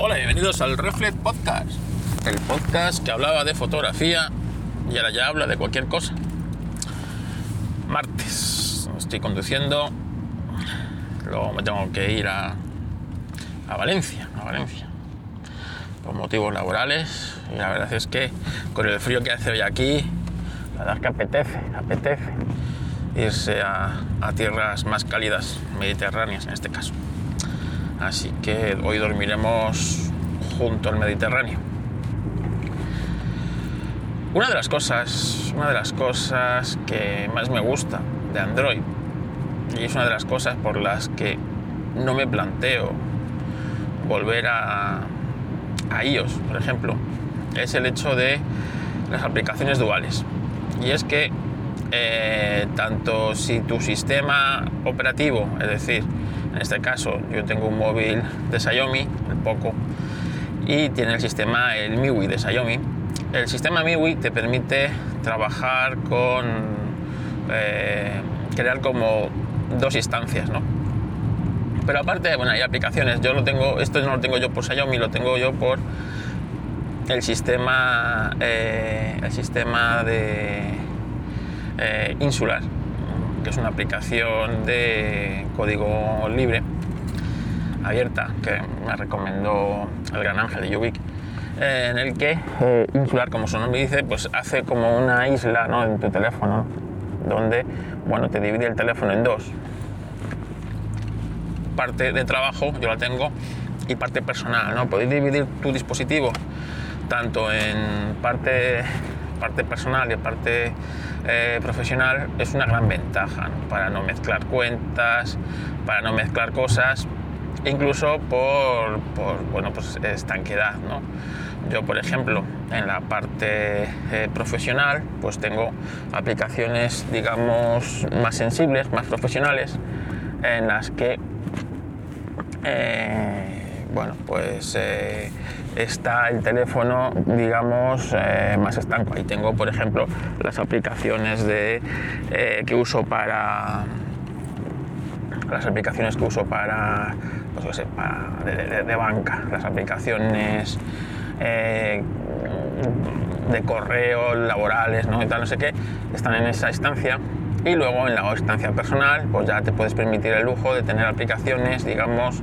Hola, bienvenidos al Reflex Podcast, el podcast que hablaba de fotografía y ahora ya habla de cualquier cosa. Martes, estoy conduciendo, luego me tengo que ir a, Valencia, a Valencia, por motivos laborales y la verdad es que con el frío que hace hoy aquí, la verdad es que apetece, apetece irse a, a tierras más cálidas, mediterráneas en este caso. Así que hoy dormiremos junto al Mediterráneo. Una de las cosas, una de las cosas que más me gusta de Android y es una de las cosas por las que no me planteo volver a, iOS, por ejemplo, es el hecho de las aplicaciones duales. Y es que eh, tanto si tu sistema operativo, es decir, en este caso yo tengo un móvil de Xiaomi, el Poco, y tiene el sistema el MIUI de Xiaomi. El sistema MIUI te permite trabajar con eh, crear como dos instancias, ¿no? Pero aparte, bueno, hay aplicaciones. Yo lo tengo, esto no lo tengo yo por Xiaomi, lo tengo yo por el sistema, eh, el sistema de eh, Insular, es una aplicación de código libre abierta que me recomendó el gran ángel de Ubik, eh, en el que eh, Insular, como su nombre dice, pues hace como una isla ¿no? en tu teléfono, donde bueno, te divide el teléfono en dos. Parte de trabajo, yo la tengo, y parte personal, ¿no? Podéis dividir tu dispositivo tanto en parte, parte personal y parte eh, profesional, es una gran ventaja para no mezclar cuentas, para no mezclar cosas, incluso por, por bueno, pues estanquedad. ¿no? Yo, por ejemplo, en la parte eh, profesional, pues tengo aplicaciones, digamos, más sensibles, más profesionales, en las que, eh, bueno, pues eh, está el teléfono, digamos, eh, más estanco. Ahí tengo, por ejemplo, las aplicaciones de, eh, que uso para las aplicaciones que uso para, pues yo sé, de, de- banca, las aplicaciones de correo laborales, ¿no? Y tal, no sé qué, están en esa instancia. Y luego en la instancia personal, pues ya te puedes permitir el lujo de tener aplicaciones, digamos,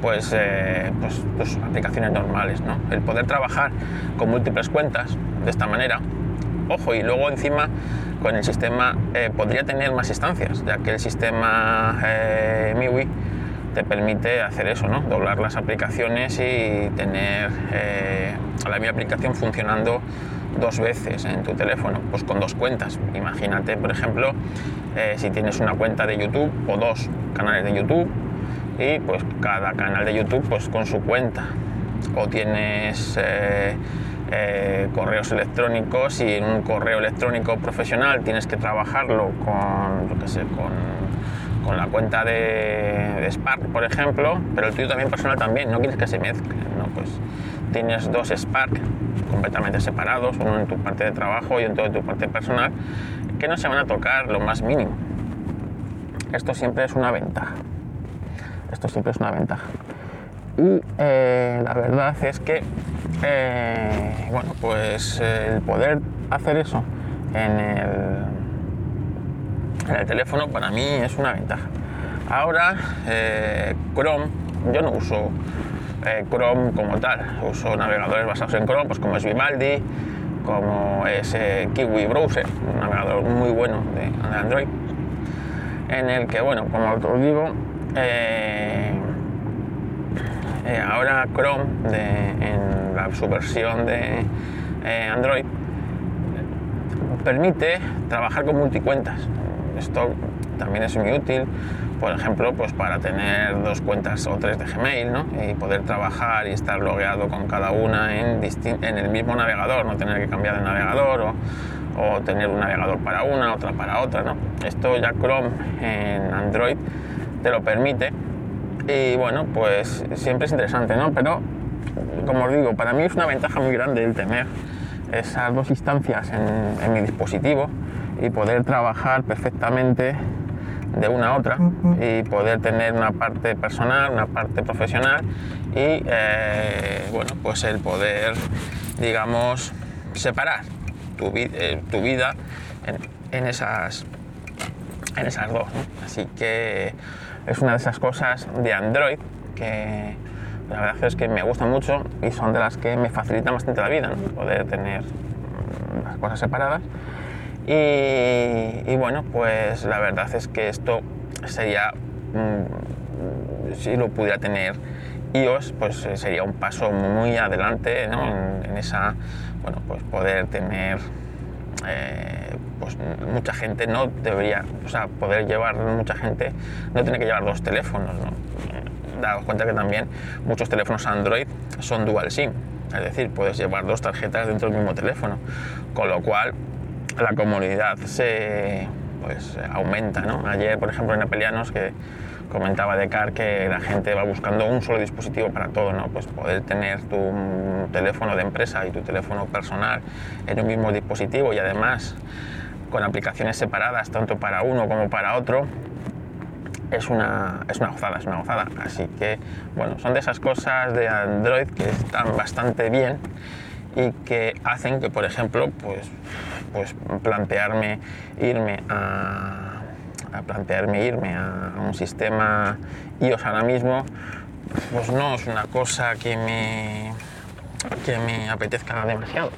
pues, eh, pues, pues aplicaciones normales, ¿no? El poder trabajar con múltiples cuentas de esta manera. Ojo, y luego encima con el sistema eh, podría tener más instancias, ya que el sistema eh, MIUI te permite hacer eso, ¿no? Doblar las aplicaciones y tener eh, la misma aplicación funcionando dos veces en tu teléfono, pues con dos cuentas. Imagínate, por ejemplo, eh, si tienes una cuenta de YouTube o dos canales de YouTube y pues cada canal de YouTube pues con su cuenta. O tienes eh, eh, correos electrónicos y en un correo electrónico profesional tienes que trabajarlo con, yo qué sé, con, con la cuenta de, de Spark, por ejemplo, pero el tuyo también personal también, no quieres que se mezclen, ¿no? Pues tienes dos Spark completamente separados, uno en tu parte de trabajo y otro en tu parte personal, que no se van a tocar lo más mínimo. Esto siempre es una ventaja. Esto siempre es una ventaja. Y eh, la verdad es que, eh, bueno, pues el poder hacer eso en el, en el teléfono para mí es una ventaja. Ahora, eh, Chrome, yo no uso Chrome como tal, uso navegadores basados en Chrome, pues como es Vivaldi, como es Kiwi Browser, un navegador muy bueno de Android, en el que, bueno, como os digo, eh, eh, ahora Chrome en la, su versión de eh, Android permite trabajar con multicuentas. Esto también es muy útil, por ejemplo, pues para tener dos cuentas o tres de Gmail, ¿no? Y poder trabajar y estar logueado con cada una en, en el mismo navegador, no tener que cambiar de navegador o, o tener un navegador para una, otra para otra, ¿no? Esto ya Chrome en Android te lo permite y bueno, pues siempre es interesante, ¿no? Pero, como os digo, para mí es una ventaja muy grande el tener esas dos instancias en, en mi dispositivo y poder trabajar perfectamente de una a otra y poder tener una parte personal, una parte profesional y eh, bueno, pues el poder, digamos, separar tu, eh, vida en, esas, en esas dos. Así que es una de esas cosas de Android que la verdad es que me gustan mucho y son de las que me facilitan bastante la vida, poder tener las cosas separadas. Y, bueno, pues la verdad es que esto sería, mm, si lo pudiera tener iOS, pues eh, sería un paso muy adelante en, esa, bueno, pues poder tener, eh, pues mucha gente no debería, o sea, poder llevar mucha gente, no tiene que llevar dos teléfonos, ¿no? Daos cuenta que también muchos teléfonos Android son dual SIM, es decir, puedes llevar dos tarjetas dentro del mismo teléfono, con lo cual la comunidad se pues, aumenta. ¿no? Ayer, por ejemplo, en Apelianos, que comentaba Decar que la gente va buscando un solo dispositivo para todo, ¿no? pues poder tener tu teléfono de empresa y tu teléfono personal en un mismo dispositivo y además con aplicaciones separadas tanto para uno como para otro, es una, es una gozada, es una gozada. Así que, bueno, son de esas cosas de Android que están bastante bien y que hacen que, por ejemplo, pues, pues plantearme irme a, plantearme irme un sistema iOS ahora mismo, pues no es una cosa que me, que me apetezca demasiado.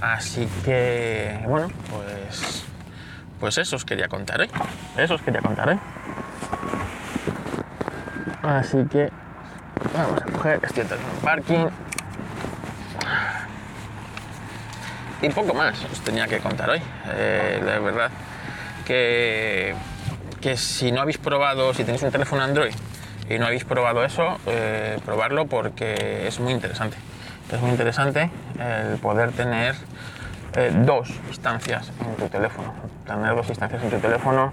Así que, bueno, pues, pues eso os quería contar hoy. Eso os quería contar hoy. Así que vamos a coger, estoy en un parking. Y poco más os tenía que contar hoy. Eh, la verdad que, que si no habéis probado, si tenéis un teléfono Android y no habéis probado eso, eh, probarlo porque es muy interesante. Es muy interesante el poder tener eh, dos instancias en tu teléfono. Tener dos instancias en tu teléfono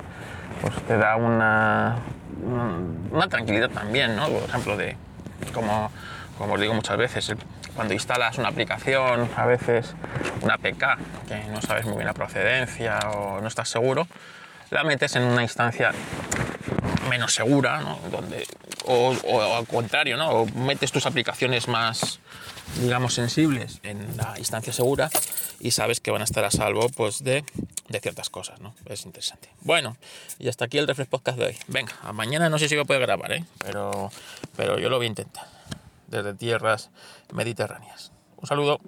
pues te da una, una tranquilidad también, ¿no? Por ejemplo, de como, como os digo muchas veces, cuando instalas una aplicación, a veces una APK, que no sabes muy bien la procedencia o no estás seguro, la metes en una instancia menos segura. Donde, o, al contrario, ¿no? Metes tus aplicaciones más, digamos, sensibles en la instancia segura y sabes que van a estar a salvo pues, de, de ciertas cosas, ¿no? Es interesante. Bueno, y hasta aquí el Refresh Podcast de hoy. Venga, mañana no sé si voy a grabar, ¿eh? Pero, pero yo lo voy a intentar desde tierras mediterráneas. Un saludo.